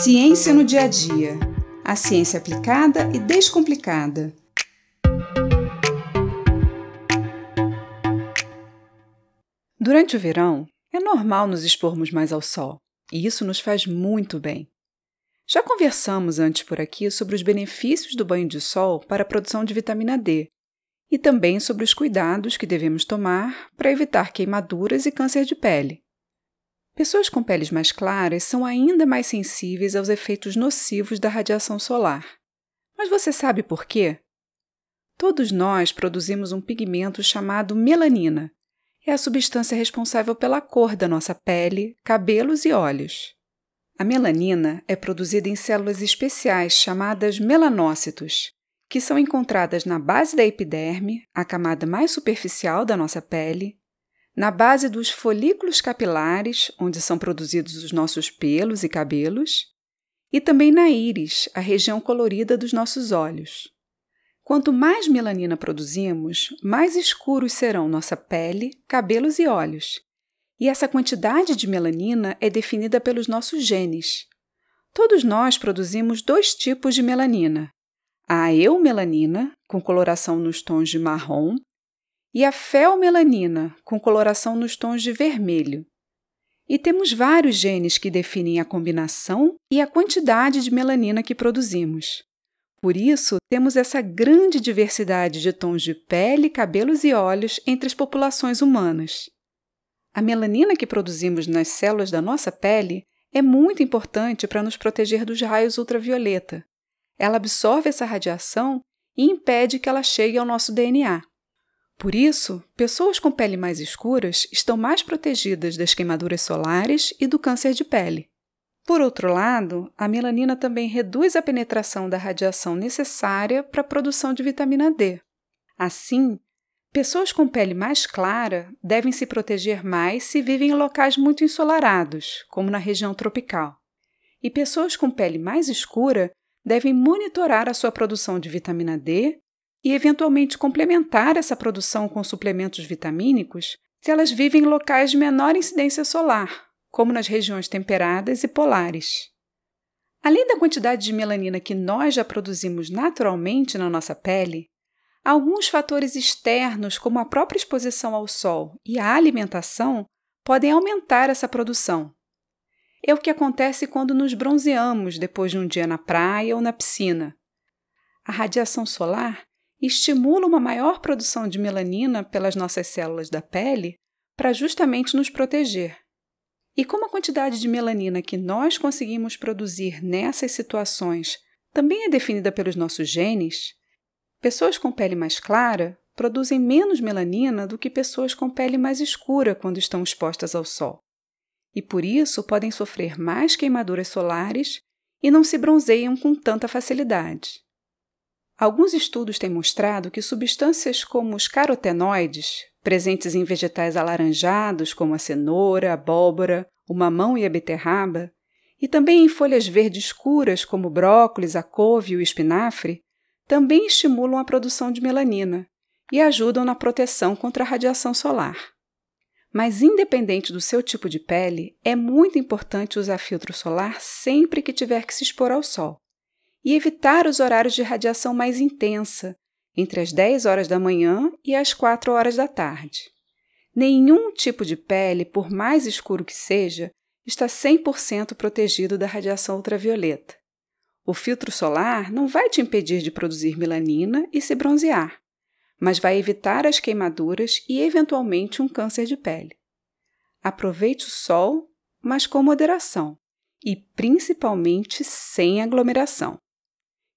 Ciência no dia a dia. A ciência aplicada e descomplicada. Durante o verão, é normal nos expormos mais ao sol, e isso nos faz muito bem. Já conversamos antes por aqui sobre os benefícios do banho de sol para a produção de vitamina D e também sobre os cuidados que devemos tomar para evitar queimaduras e câncer de pele. Pessoas com peles mais claras são ainda mais sensíveis aos efeitos nocivos da radiação solar. Mas você sabe por quê? Todos nós produzimos um pigmento chamado melanina. É a substância responsável pela cor da nossa pele, cabelos e olhos. A melanina é produzida em células especiais chamadas melanócitos, que são encontradas na base da epiderme, a camada mais superficial da nossa pele, na base dos folículos capilares, onde são produzidos os nossos pelos e cabelos, e também na íris, a região colorida dos nossos olhos. Quanto mais melanina produzimos, mais escuros serão nossa pele, cabelos e olhos. E essa quantidade de melanina é definida pelos nossos genes. Todos nós produzimos dois tipos de melanina: a eumelanina, com coloração nos tons de marrom, e a felmelanina, com coloração nos tons de vermelho. E temos vários genes que definem a combinação e a quantidade de melanina que produzimos. Por isso, temos essa grande diversidade de tons de pele, cabelos e olhos entre as populações humanas. A melanina que produzimos nas células da nossa pele é muito importante para nos proteger dos raios ultravioleta. Ela absorve essa radiação e impede que ela chegue ao nosso DNA. Por isso, pessoas com pele mais escuras estão mais protegidas das queimaduras solares e do câncer de pele. Por outro lado, a melanina também reduz a penetração da radiação necessária para a produção de vitamina D. Assim, pessoas com pele mais clara devem se proteger mais se vivem em locais muito ensolarados, como na região tropical. E pessoas com pele mais escura devem monitorar a sua produção de vitamina D e, eventualmente, complementar essa produção com suplementos vitamínicos se elas vivem em locais de menor incidência solar, como nas regiões temperadas e polares. Além da quantidade de melanina que nós já produzimos naturalmente na nossa pele, alguns fatores externos, como a própria exposição ao sol e a alimentação, podem aumentar essa produção. É o que acontece quando nos bronzeamos depois de um dia na praia ou na piscina. A radiação solar estimula uma maior produção de melanina pelas nossas células da pele para justamente nos proteger. E como a quantidade de melanina que nós conseguimos produzir nessas situações também é definida pelos nossos genes, pessoas com pele mais clara produzem menos melanina do que pessoas com pele mais escura quando estão expostas ao sol. E por isso podem sofrer mais queimaduras solares e não se bronzeiam com tanta facilidade. Alguns estudos têm mostrado que substâncias como os carotenoides, presentes em vegetais alaranjados como a cenoura, a abóbora, o mamão e a beterraba, e também em folhas verdes escuras como brócolis, a couve e o espinafre, também estimulam a produção de melanina e ajudam na proteção contra a radiação solar. Mas, independente do seu tipo de pele, é muito importante usar filtro solar sempre que tiver que se expor ao sol e evitar os horários de radiação mais intensa, entre as 10 horas da manhã e as 4 horas da tarde. Nenhum tipo de pele, por mais escuro que seja, está 100% protegido da radiação ultravioleta. O filtro solar não vai te impedir de produzir melanina e se bronzear, mas vai evitar as queimaduras e, eventualmente, um câncer de pele. Aproveite o sol, mas com moderação e principalmente sem aglomeração.